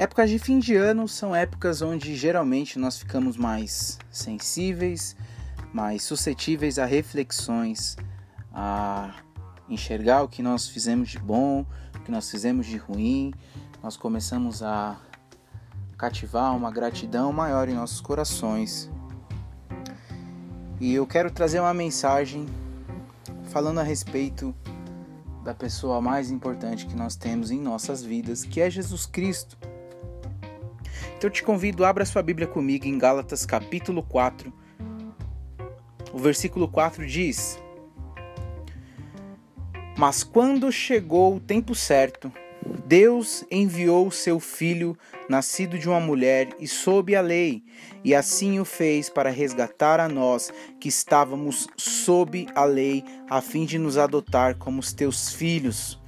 Épocas de fim de ano são épocas onde geralmente nós ficamos mais sensíveis, mais suscetíveis a reflexões, a enxergar o que nós fizemos de bom, o que nós fizemos de ruim. Nós começamos a cativar uma gratidão maior em nossos corações. E eu quero trazer uma mensagem falando a respeito da pessoa mais importante que nós temos em nossas vidas, que é Jesus Cristo. Então eu te convido, abra sua Bíblia comigo em Gálatas capítulo 4. O versículo 4 diz: Mas quando chegou o tempo certo, Deus enviou seu filho, nascido de uma mulher e sob a lei, e assim o fez para resgatar a nós que estávamos sob a lei, a fim de nos adotar como os teus filhos.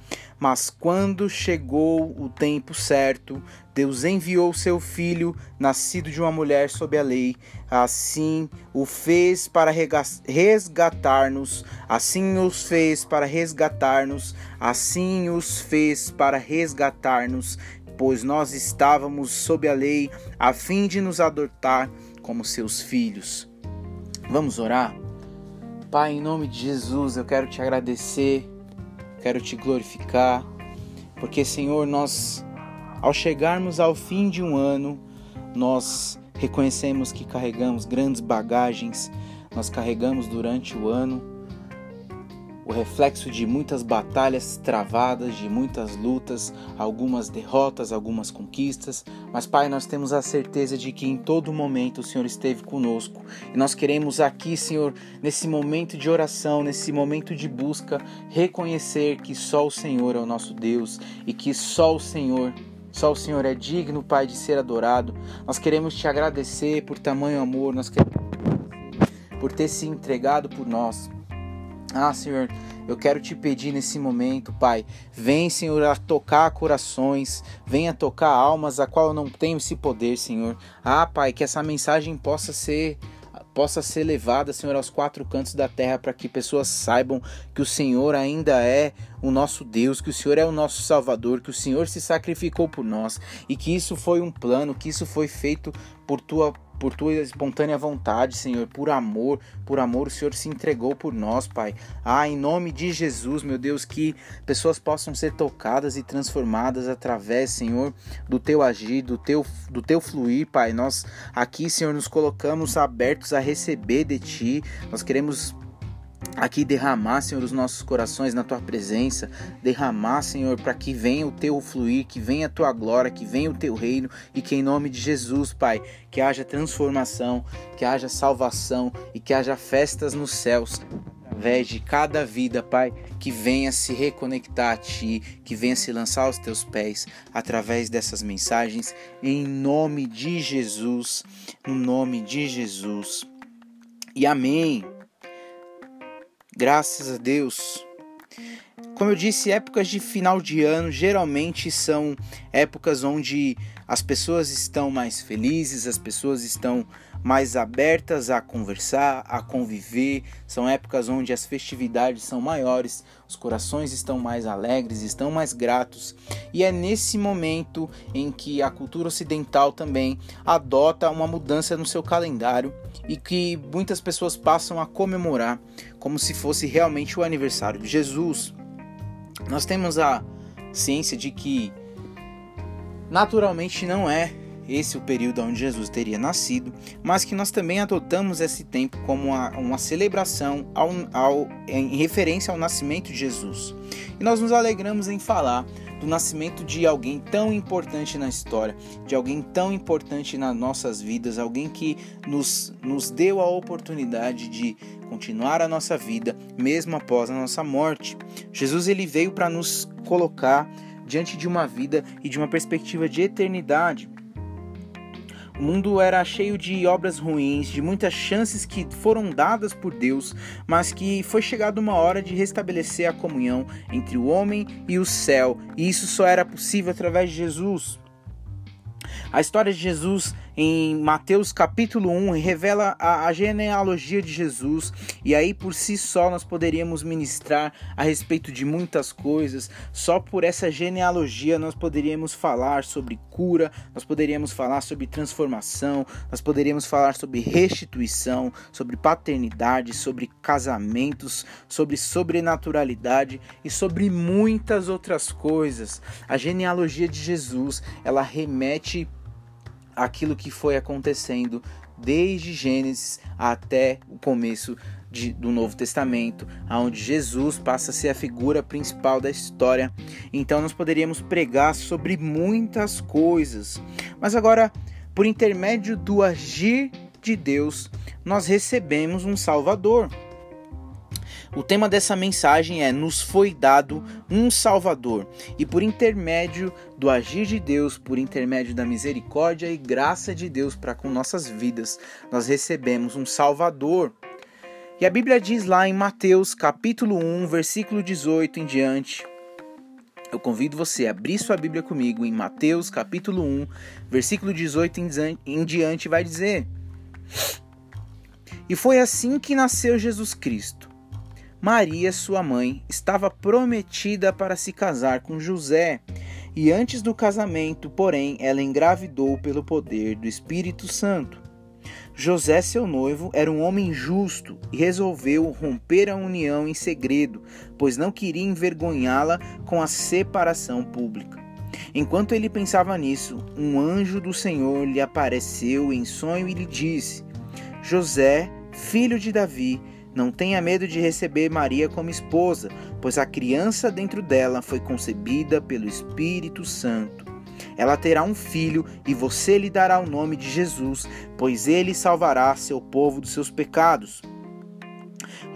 Mas quando chegou o tempo certo, Deus enviou seu filho, nascido de uma mulher sob a lei, assim o fez para resgatar-nos, assim os fez para resgatar-nos, assim os fez para resgatar-nos, pois nós estávamos sob a lei, a fim de nos adotar como seus filhos. Vamos orar? Pai, em nome de Jesus, eu quero te agradecer, quero te glorificar, porque, Senhor, nós ao chegarmos ao fim de um ano, nós reconhecemos que carregamos grandes bagagens, nós carregamos durante o ano o reflexo de muitas batalhas travadas, de muitas lutas, algumas derrotas, algumas conquistas, mas Pai, nós temos a certeza de que em todo momento o Senhor esteve conosco e nós queremos aqui, Senhor, nesse momento de oração, nesse momento de busca, reconhecer que só o Senhor é o nosso Deus e que só o Senhor só o Senhor é digno, Pai, de ser adorado. Nós queremos te agradecer por tamanho amor, nós queremos por ter se entregado por nós. Ah, Senhor, eu quero te pedir nesse momento, Pai, vem, Senhor, a tocar corações, venha tocar almas a qual eu não tenho esse poder, Senhor. Ah, Pai, que essa mensagem possa ser possa ser levada, Senhor, aos quatro cantos da terra, para que pessoas saibam que o Senhor ainda é o nosso Deus, que o Senhor é o nosso Salvador, que o Senhor se sacrificou por nós e que isso foi um plano, que isso foi feito por tua por tua espontânea vontade, Senhor, por amor, por amor, o Senhor se entregou por nós, Pai. Ah, em nome de Jesus, meu Deus, que pessoas possam ser tocadas e transformadas através, Senhor, do teu agir, do teu, do teu fluir, Pai. Nós aqui, Senhor, nos colocamos abertos a receber de Ti. Nós queremos aqui derramar, Senhor, os nossos corações na tua presença, derramar, Senhor, para que venha o teu fluir, que venha a tua glória, que venha o teu reino. E que em nome de Jesus, Pai, que haja transformação, que haja salvação e que haja festas nos céus. Através de cada vida, Pai, que venha se reconectar a Ti, que venha se lançar aos Teus pés através dessas mensagens, em nome de Jesus, no nome de Jesus. E amém. Graças a Deus. Como eu disse, épocas de final de ano geralmente são épocas onde as pessoas estão mais felizes, as pessoas estão mais abertas a conversar, a conviver. São épocas onde as festividades são maiores, os corações estão mais alegres, estão mais gratos. E é nesse momento em que a cultura ocidental também adota uma mudança no seu calendário e que muitas pessoas passam a comemorar como se fosse realmente o aniversário de Jesus. Nós temos a ciência de que naturalmente não é esse o período onde Jesus teria nascido, mas que nós também adotamos esse tempo como uma, uma celebração ao, ao, em referência ao nascimento de Jesus. E nós nos alegramos em falar do nascimento de alguém tão importante na história, de alguém tão importante nas nossas vidas, alguém que nos, nos deu a oportunidade de continuar a nossa vida mesmo após a nossa morte. Jesus ele veio para nos colocar diante de uma vida e de uma perspectiva de eternidade. O mundo era cheio de obras ruins, de muitas chances que foram dadas por Deus, mas que foi chegada uma hora de restabelecer a comunhão entre o homem e o céu, e isso só era possível através de Jesus. A história de Jesus em Mateus capítulo 1 revela a, a, genealogia de Jesus e aí por si só nós poderíamos ministrar a respeito de muitas coisas. Só por essa genealogia nós poderíamos falar sobre cura, nós poderíamos falar sobre transformação, nós poderíamos falar sobre restituição, sobre paternidade, sobre casamentos, sobre sobrenaturalidade e sobre muitas outras coisas. A genealogia de Jesus, ela remete aquilo que foi acontecendo desde Gênesis até o começo de, do Novo Testamento, onde Jesus passa a ser a figura principal da história. Então nós poderíamos pregar sobre muitas coisas. Mas agora, por intermédio do agir de Deus, nós recebemos um Salvador. O tema dessa mensagem é: Nos foi dado um Salvador, e por intermédio do agir de Deus, por intermédio da misericórdia e graça de Deus para com nossas vidas, nós recebemos um Salvador. E a Bíblia diz lá em Mateus capítulo 1, versículo 18 em diante. Eu convido você a abrir sua Bíblia comigo em Mateus capítulo 1, versículo 18 em diante, vai dizer: E foi assim que nasceu Jesus Cristo Maria, sua mãe, estava prometida para se casar com José, e antes do casamento, porém, ela engravidou pelo poder do Espírito Santo. José, seu noivo, era um homem justo e resolveu romper a união em segredo, pois não queria envergonhá-la com a separação pública. Enquanto ele pensava nisso, um anjo do Senhor lhe apareceu em sonho e lhe disse: José, filho de Davi, não tenha medo de receber Maria como esposa, pois a criança dentro dela foi concebida pelo Espírito Santo. Ela terá um filho e você lhe dará o nome de Jesus, pois ele salvará seu povo dos seus pecados.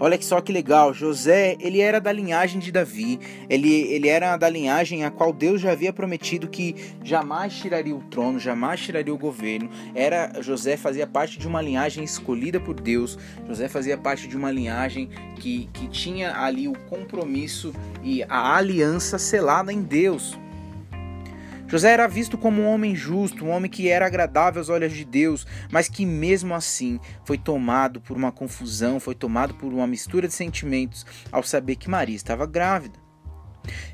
Olha só que legal, José, ele era da linhagem de Davi, ele, ele era da linhagem a qual Deus já havia prometido que jamais tiraria o trono, jamais tiraria o governo. Era José fazia parte de uma linhagem escolhida por Deus. José fazia parte de uma linhagem que, que tinha ali o compromisso e a aliança selada em Deus. José era visto como um homem justo, um homem que era agradável aos olhos de Deus, mas que mesmo assim foi tomado por uma confusão, foi tomado por uma mistura de sentimentos ao saber que Maria estava grávida.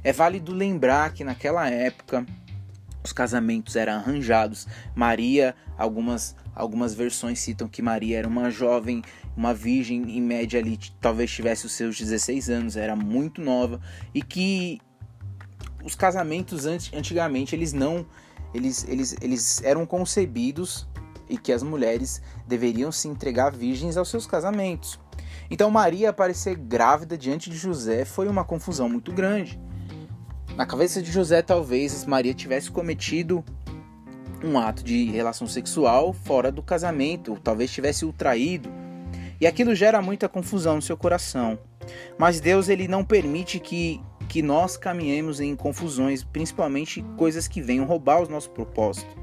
É válido lembrar que naquela época os casamentos eram arranjados. Maria, algumas algumas versões citam que Maria era uma jovem, uma virgem em média ali, talvez tivesse os seus 16 anos, era muito nova e que os casamentos antigamente eles não eles, eles, eles eram concebidos e que as mulheres deveriam se entregar virgens aos seus casamentos. Então Maria aparecer grávida diante de José foi uma confusão muito grande. Na cabeça de José, talvez Maria tivesse cometido um ato de relação sexual fora do casamento, talvez tivesse o traído. E aquilo gera muita confusão no seu coração. Mas Deus ele não permite que que nós caminhemos em confusões, principalmente coisas que venham roubar os nossos propósitos.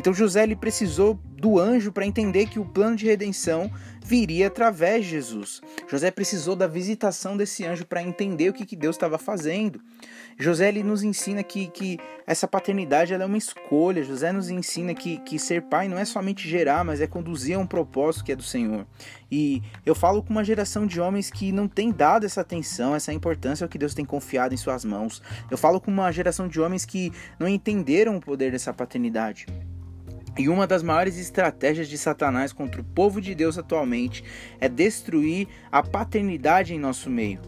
Então José ele precisou do anjo para entender que o plano de redenção viria através de Jesus. José precisou da visitação desse anjo para entender o que, que Deus estava fazendo. José ele nos ensina que, que essa paternidade é uma escolha. José nos ensina que, que ser pai não é somente gerar, mas é conduzir a um propósito que é do Senhor. E eu falo com uma geração de homens que não tem dado essa atenção, essa importância ao que Deus tem confiado em suas mãos. Eu falo com uma geração de homens que não entenderam o poder dessa paternidade. E uma das maiores estratégias de Satanás contra o povo de Deus atualmente é destruir a paternidade em nosso meio.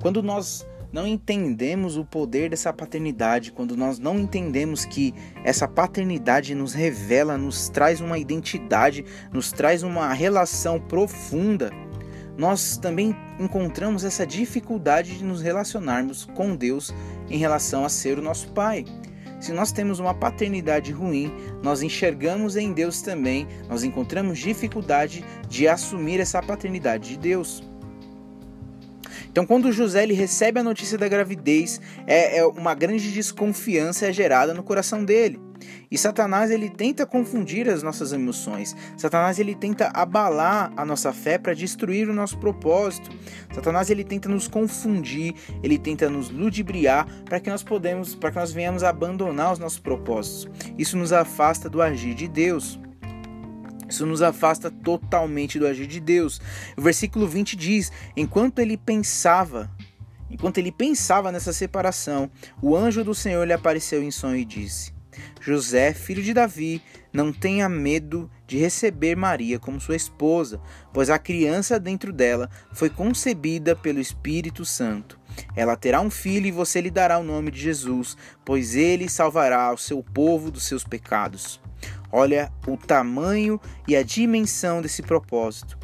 Quando nós não entendemos o poder dessa paternidade, quando nós não entendemos que essa paternidade nos revela, nos traz uma identidade, nos traz uma relação profunda, nós também encontramos essa dificuldade de nos relacionarmos com Deus em relação a ser o nosso Pai. Se nós temos uma paternidade ruim, nós enxergamos em Deus também, nós encontramos dificuldade de assumir essa paternidade de Deus. Então, quando José ele recebe a notícia da gravidez, é, é uma grande desconfiança é gerada no coração dele. E Satanás ele tenta confundir as nossas emoções. Satanás ele tenta abalar a nossa fé para destruir o nosso propósito. Satanás ele tenta nos confundir, ele tenta nos ludibriar para que nós podemos, para que nós venhamos abandonar os nossos propósitos. Isso nos afasta do agir de Deus. Isso nos afasta totalmente do agir de Deus. O versículo 20 diz: Enquanto ele pensava, enquanto ele pensava nessa separação, o anjo do Senhor lhe apareceu em sonho e disse: José, filho de Davi, não tenha medo de receber Maria como sua esposa, pois a criança dentro dela foi concebida pelo Espírito Santo. Ela terá um filho e você lhe dará o nome de Jesus, pois ele salvará o seu povo dos seus pecados. Olha o tamanho e a dimensão desse propósito.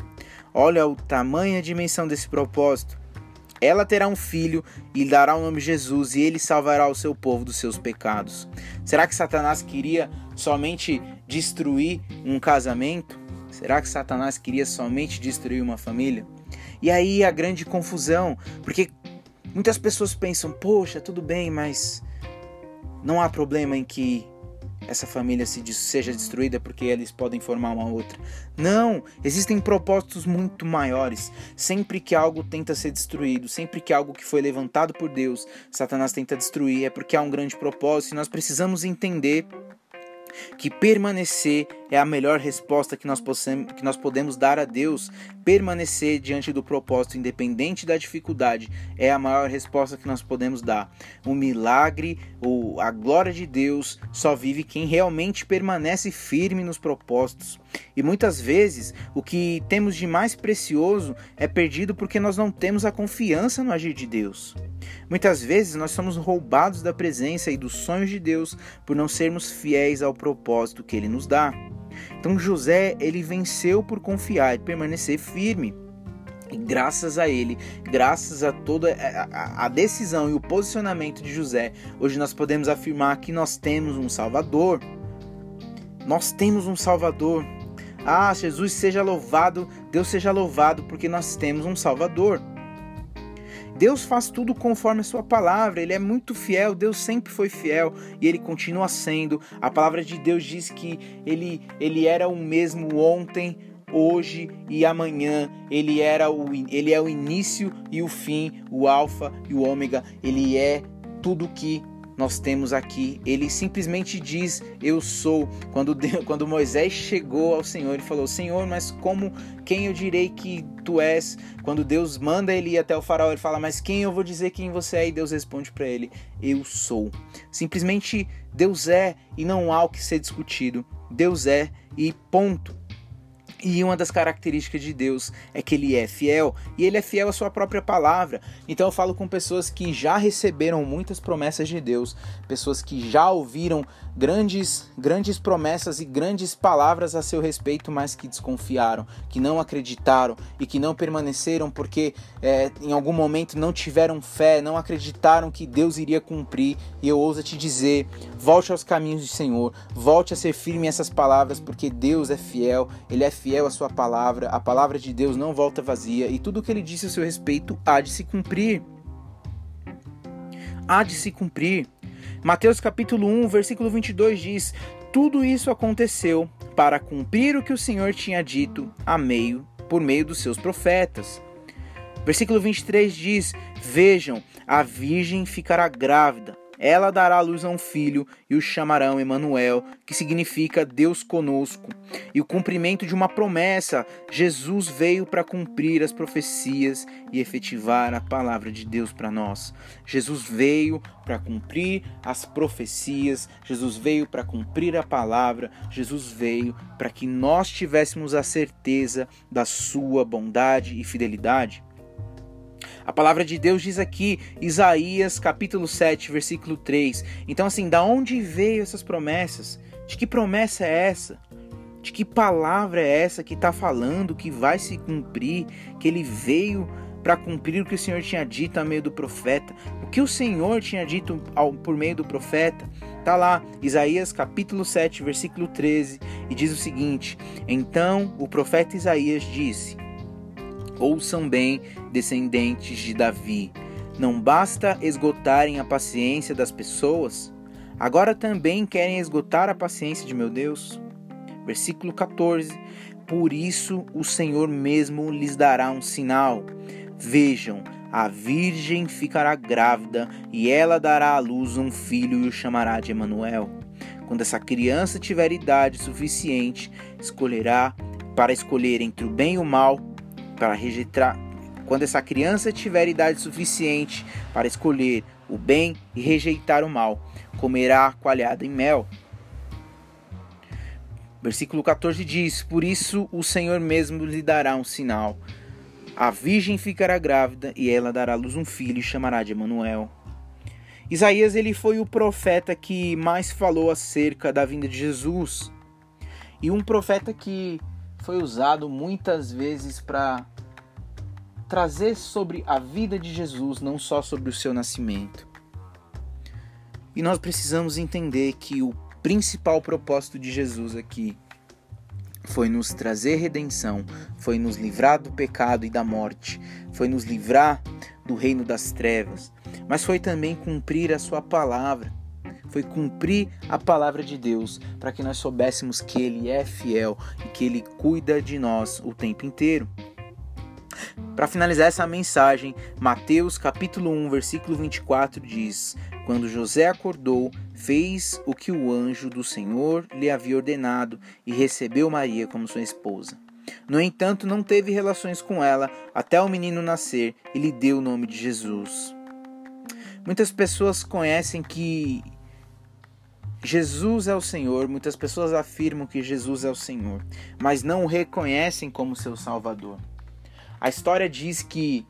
Olha o tamanho e a dimensão desse propósito. Ela terá um filho e dará o nome Jesus, e ele salvará o seu povo dos seus pecados. Será que Satanás queria somente destruir um casamento? Será que Satanás queria somente destruir uma família? E aí a grande confusão, porque muitas pessoas pensam: poxa, tudo bem, mas não há problema em que essa família se seja destruída porque eles podem formar uma outra. Não, existem propósitos muito maiores. Sempre que algo tenta ser destruído, sempre que algo que foi levantado por Deus, Satanás tenta destruir, é porque há um grande propósito e nós precisamos entender que permanecer é a melhor resposta que nós, possamos, que nós podemos dar a Deus. Permanecer diante do propósito, independente da dificuldade, é a maior resposta que nós podemos dar. O milagre ou a glória de Deus só vive quem realmente permanece firme nos propósitos. E muitas vezes o que temos de mais precioso é perdido porque nós não temos a confiança no agir de Deus. Muitas vezes nós somos roubados da presença e dos sonhos de Deus por não sermos fiéis ao propósito que ele nos dá. Então José, ele venceu por confiar e permanecer firme. E graças a ele, graças a toda a, a, decisão e o posicionamento de José, hoje nós podemos afirmar que nós temos um Salvador. Nós temos um Salvador. Ah, Jesus seja louvado, Deus seja louvado, porque nós temos um Salvador. Deus faz tudo conforme a sua palavra, ele é muito fiel, Deus sempre foi fiel e ele continua sendo. A palavra de Deus diz que ele, ele era o mesmo ontem, hoje e amanhã. Ele era o ele é o início e o fim, o alfa e o ômega. Ele é tudo que nós temos aqui. Ele simplesmente diz: Eu sou. Quando, Deus, quando Moisés chegou ao Senhor, ele falou: Senhor, mas como, quem eu direi que tu és? Quando Deus manda ele ir até o faraó, ele fala: Mas quem eu vou dizer quem você é? E Deus responde para ele: Eu sou. Simplesmente Deus é e não há o que ser discutido. Deus é e ponto. E uma das características de Deus é que ele é fiel e ele é fiel à sua própria palavra. Então eu falo com pessoas que já receberam muitas promessas de Deus, pessoas que já ouviram grandes, grandes promessas e grandes palavras a seu respeito, mas que desconfiaram, que não acreditaram e que não permaneceram porque é, em algum momento não tiveram fé, não acreditaram que Deus iria cumprir. E eu ouso te dizer: volte aos caminhos do Senhor, volte a ser firme essas palavras, porque Deus é fiel, Ele é fiel fiel à sua palavra, a palavra de Deus não volta vazia e tudo o que ele disse a seu respeito há de se cumprir. Há de se cumprir. Mateus capítulo 1, versículo 22 diz: Tudo isso aconteceu para cumprir o que o Senhor tinha dito a meio por meio dos seus profetas. Versículo 23 diz: Vejam, a virgem ficará grávida ela dará à luz a um filho e o chamarão Emanuel, que significa Deus conosco. E o cumprimento de uma promessa, Jesus veio para cumprir as profecias e efetivar a palavra de Deus para nós. Jesus veio para cumprir as profecias, Jesus veio para cumprir a palavra, Jesus veio para que nós tivéssemos a certeza da sua bondade e fidelidade. A palavra de Deus diz aqui, Isaías capítulo 7, versículo 3. Então, assim, da onde veio essas promessas? De que promessa é essa? De que palavra é essa que está falando que vai se cumprir, que ele veio para cumprir o que o Senhor tinha dito a meio do profeta? O que o Senhor tinha dito ao, por meio do profeta? Tá lá, Isaías capítulo 7, versículo 13, e diz o seguinte: Então o profeta Isaías disse: Ouçam bem, descendentes de Davi. Não basta esgotarem a paciência das pessoas, agora também querem esgotar a paciência de meu Deus? Versículo 14: Por isso o Senhor mesmo lhes dará um sinal. Vejam, a virgem ficará grávida e ela dará à luz um filho e o chamará de Emanuel. Quando essa criança tiver idade suficiente, escolherá para escolher entre o bem e o mal, para rejeitar. Quando essa criança tiver idade suficiente para escolher o bem e rejeitar o mal, comerá coalhada em mel. Versículo 14 diz: Por isso o Senhor mesmo lhe dará um sinal. A virgem ficará grávida e ela dará à luz um filho e chamará de Emanuel. Isaías ele foi o profeta que mais falou acerca da vinda de Jesus. E um profeta que foi usado muitas vezes para trazer sobre a vida de Jesus, não só sobre o seu nascimento. E nós precisamos entender que o principal propósito de Jesus aqui foi nos trazer redenção, foi nos livrar do pecado e da morte, foi nos livrar do reino das trevas, mas foi também cumprir a sua palavra. Foi cumprir a palavra de Deus para que nós soubéssemos que Ele é fiel e que Ele cuida de nós o tempo inteiro. Para finalizar essa mensagem, Mateus capítulo 1, versículo 24 diz: Quando José acordou, fez o que o anjo do Senhor lhe havia ordenado e recebeu Maria como sua esposa. No entanto, não teve relações com ela até o menino nascer e lhe deu o nome de Jesus. Muitas pessoas conhecem que Jesus é o Senhor, muitas pessoas afirmam que Jesus é o Senhor, mas não o reconhecem como seu Salvador. A história diz que,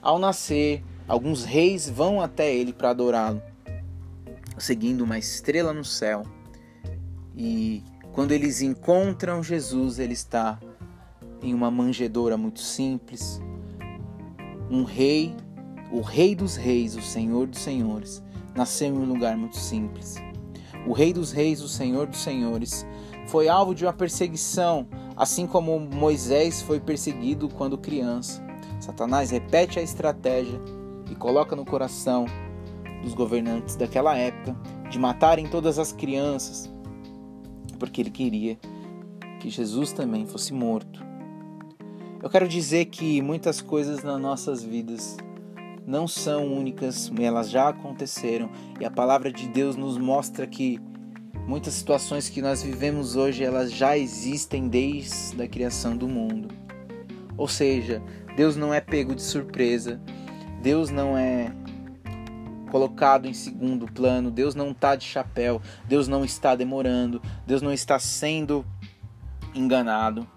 ao nascer, alguns reis vão até ele para adorá-lo, seguindo uma estrela no céu. E quando eles encontram Jesus, ele está em uma manjedoura muito simples. Um rei, o Rei dos Reis, o Senhor dos Senhores, nasceu em um lugar muito simples. O Rei dos Reis, o Senhor dos Senhores, foi alvo de uma perseguição Assim como Moisés foi perseguido quando criança, Satanás repete a estratégia e coloca no coração dos governantes daquela época de matarem todas as crianças, porque ele queria que Jesus também fosse morto. Eu quero dizer que muitas coisas nas nossas vidas não são únicas, elas já aconteceram e a palavra de Deus nos mostra que Muitas situações que nós vivemos hoje, elas já existem desde a criação do mundo. Ou seja, Deus não é pego de surpresa. Deus não é colocado em segundo plano, Deus não está de chapéu, Deus não está demorando, Deus não está sendo enganado.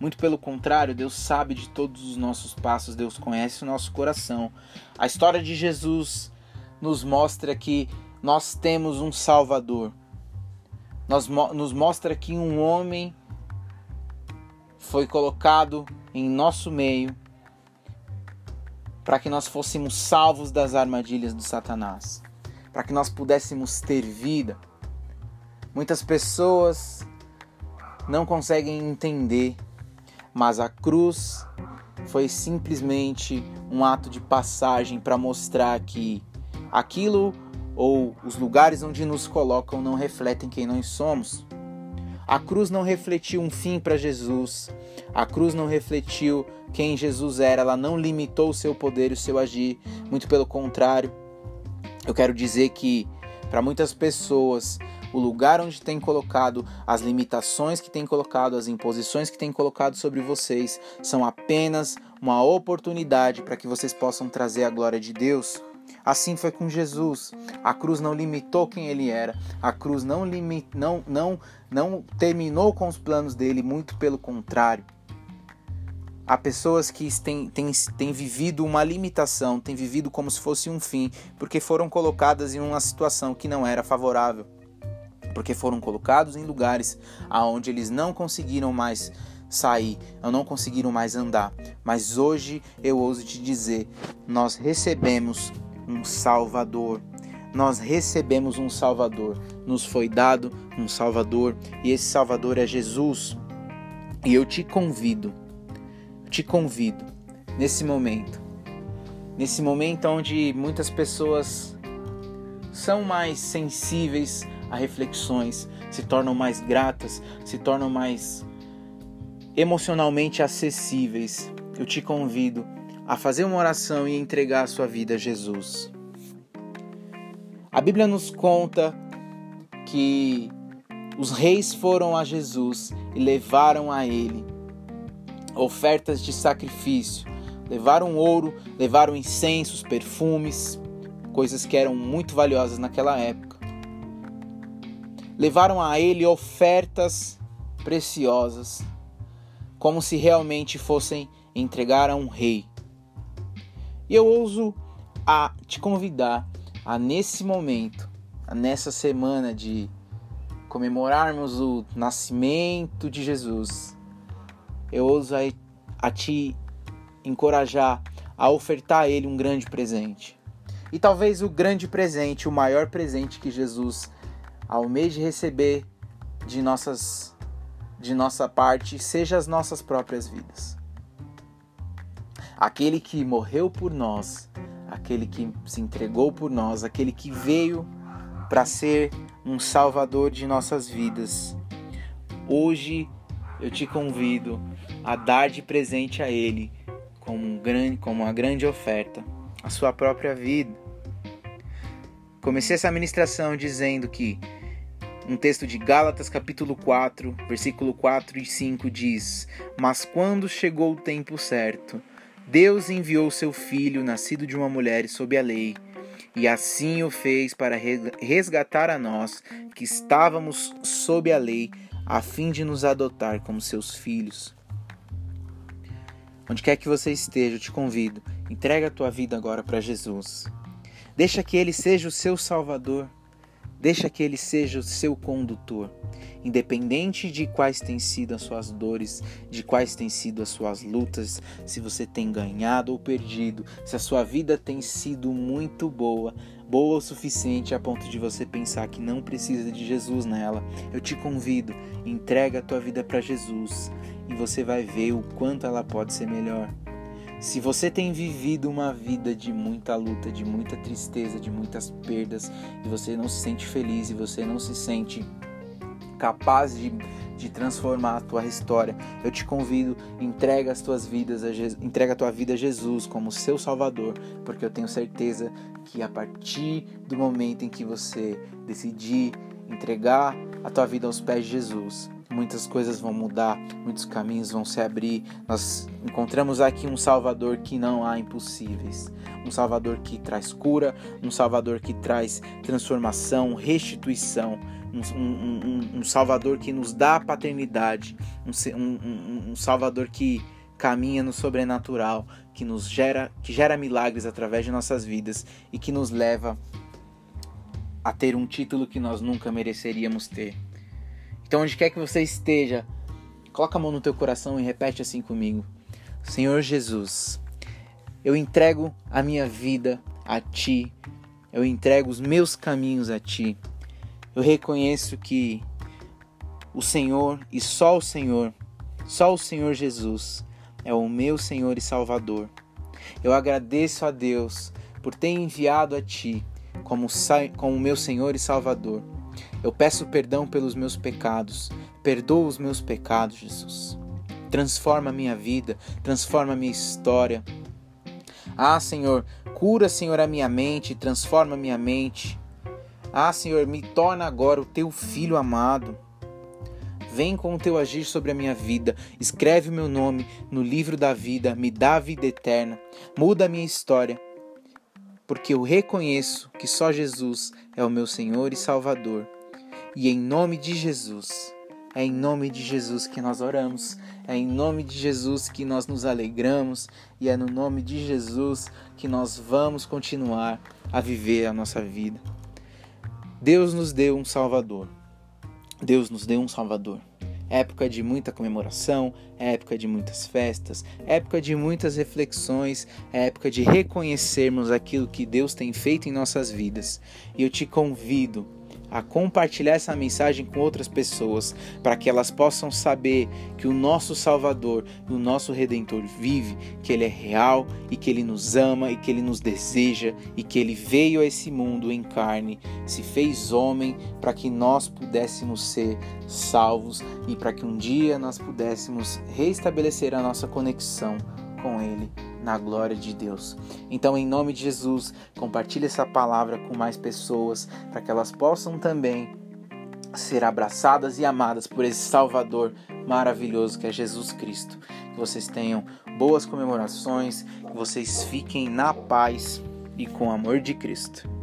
Muito pelo contrário, Deus sabe de todos os nossos passos, Deus conhece o nosso coração. A história de Jesus nos mostra que nós temos um Salvador, nos, nos mostra que um homem foi colocado em nosso meio para que nós fôssemos salvos das armadilhas do Satanás, para que nós pudéssemos ter vida. Muitas pessoas não conseguem entender, mas a cruz foi simplesmente um ato de passagem para mostrar que aquilo ou os lugares onde nos colocam não refletem quem nós somos. A cruz não refletiu um fim para Jesus. A cruz não refletiu quem Jesus era, ela não limitou o seu poder e o seu agir. Muito pelo contrário, eu quero dizer que para muitas pessoas, o lugar onde tem colocado, as limitações que tem colocado, as imposições que tem colocado sobre vocês, são apenas uma oportunidade para que vocês possam trazer a glória de Deus. Assim foi com Jesus. A cruz não limitou quem ele era. A cruz não, limit, não, não, não terminou com os planos dele, muito pelo contrário. Há pessoas que têm, têm, têm vivido uma limitação, têm vivido como se fosse um fim, porque foram colocadas em uma situação que não era favorável. Porque foram colocados em lugares aonde eles não conseguiram mais sair, não conseguiram mais andar. Mas hoje eu ouso te dizer, nós recebemos um Salvador. Nós recebemos um Salvador, nos foi dado um Salvador e esse Salvador é Jesus. E eu te convido, te convido nesse momento, nesse momento onde muitas pessoas são mais sensíveis a reflexões, se tornam mais gratas, se tornam mais emocionalmente acessíveis. Eu te convido a fazer uma oração e entregar a sua vida a Jesus. A Bíblia nos conta que os reis foram a Jesus e levaram a ele ofertas de sacrifício, levaram ouro, levaram incensos, perfumes, coisas que eram muito valiosas naquela época. Levaram a ele ofertas preciosas, como se realmente fossem entregar a um rei. E eu ouso a te convidar a nesse momento, a nessa semana de comemorarmos o nascimento de Jesus, eu ouso a, a te encorajar a ofertar a Ele um grande presente. E talvez o grande presente, o maior presente que Jesus almeje receber de nossas de nossa parte seja as nossas próprias vidas. Aquele que morreu por nós, aquele que se entregou por nós, aquele que veio para ser um salvador de nossas vidas. Hoje eu te convido a dar de presente a ele como, um grande, como uma grande oferta, a sua própria vida. Comecei essa ministração dizendo que um texto de Gálatas capítulo 4, versículo 4 e 5 diz: Mas quando chegou o tempo certo, Deus enviou seu filho, nascido de uma mulher sob a lei, e assim o fez para resgatar a nós que estávamos sob a lei, a fim de nos adotar como seus filhos. Onde quer que você esteja, eu te convido, entrega a tua vida agora para Jesus. Deixa que ele seja o seu salvador. Deixa que ele seja o seu condutor. Independente de quais têm sido as suas dores, de quais têm sido as suas lutas, se você tem ganhado ou perdido, se a sua vida tem sido muito boa, boa o suficiente a ponto de você pensar que não precisa de Jesus nela, eu te convido, entrega a tua vida para Jesus e você vai ver o quanto ela pode ser melhor. Se você tem vivido uma vida de muita luta, de muita tristeza, de muitas perdas, e você não se sente feliz e você não se sente capaz de, de transformar a tua história, eu te convido, entrega as tuas vidas a Jesus, entrega a tua vida a Jesus como seu Salvador, porque eu tenho certeza que a partir do momento em que você decidir entregar a tua vida aos pés de Jesus, muitas coisas vão mudar, muitos caminhos vão se abrir. Nós encontramos aqui um Salvador que não há impossíveis, um Salvador que traz cura, um Salvador que traz transformação, restituição, um, um, um, um Salvador que nos dá paternidade, um, Salvador que caminha no sobrenatural, que nos gera, que gera milagres através de nossas vidas e que nos leva a ter um título que nós nunca mereceríamos ter. Então, onde quer que você esteja, coloca a mão no teu coração e repete assim comigo: Senhor Jesus, eu entrego a minha vida a Ti, eu entrego os meus caminhos a Ti. Eu reconheço que o Senhor e só o Senhor, só o Senhor Jesus é o meu Senhor e Salvador. Eu agradeço a Deus por ter enviado a Ti como, como meu Senhor e Salvador. Eu peço perdão pelos meus pecados. Perdoa os meus pecados, Jesus. Transforma a minha vida, transforma a minha história. Ah, Senhor, cura, Senhor, a minha mente, transforma a minha mente. Ah, Senhor, me torna agora o teu filho amado. Vem com o teu agir sobre a minha vida, escreve o meu nome no livro da vida, me dá a vida eterna, muda a minha história, porque eu reconheço que só Jesus é o meu Senhor e Salvador. E em nome de Jesus, é em nome de Jesus que nós oramos, é em nome de Jesus que nós nos alegramos e é no nome de Jesus que nós vamos continuar a viver a nossa vida. Deus nos deu um Salvador. Deus nos deu um Salvador. Época de muita comemoração, época de muitas festas, época de muitas reflexões, época de reconhecermos aquilo que Deus tem feito em nossas vidas. E eu te convido a compartilhar essa mensagem com outras pessoas, para que elas possam saber que o nosso Salvador, o nosso Redentor vive, que ele é real e que ele nos ama e que ele nos deseja e que ele veio a esse mundo em carne, se fez homem para que nós pudéssemos ser salvos e para que um dia nós pudéssemos restabelecer a nossa conexão com ele na glória de Deus. Então, em nome de Jesus, compartilhe essa palavra com mais pessoas para que elas possam também ser abraçadas e amadas por esse Salvador maravilhoso que é Jesus Cristo. Que vocês tenham boas comemorações, que vocês fiquem na paz e com o amor de Cristo.